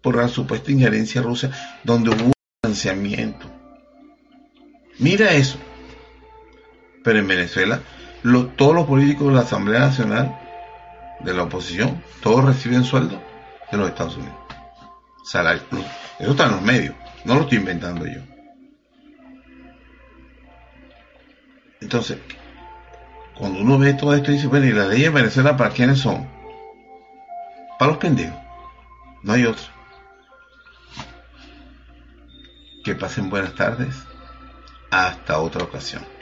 A: por la supuesta injerencia rusa, donde hubo financiamiento. Mira eso. Pero en Venezuela, todos los políticos de la Asamblea Nacional, de la oposición, todos reciben sueldo de los Estados Unidos. Salario. Eso está en los medios. No lo estoy inventando yo. Entonces, cuando uno ve todo esto, dice, bueno, ¿y las leyes de Venezuela para quiénes son? Para los pendejos. No hay otro. Que pasen buenas tardes. Hasta otra ocasión.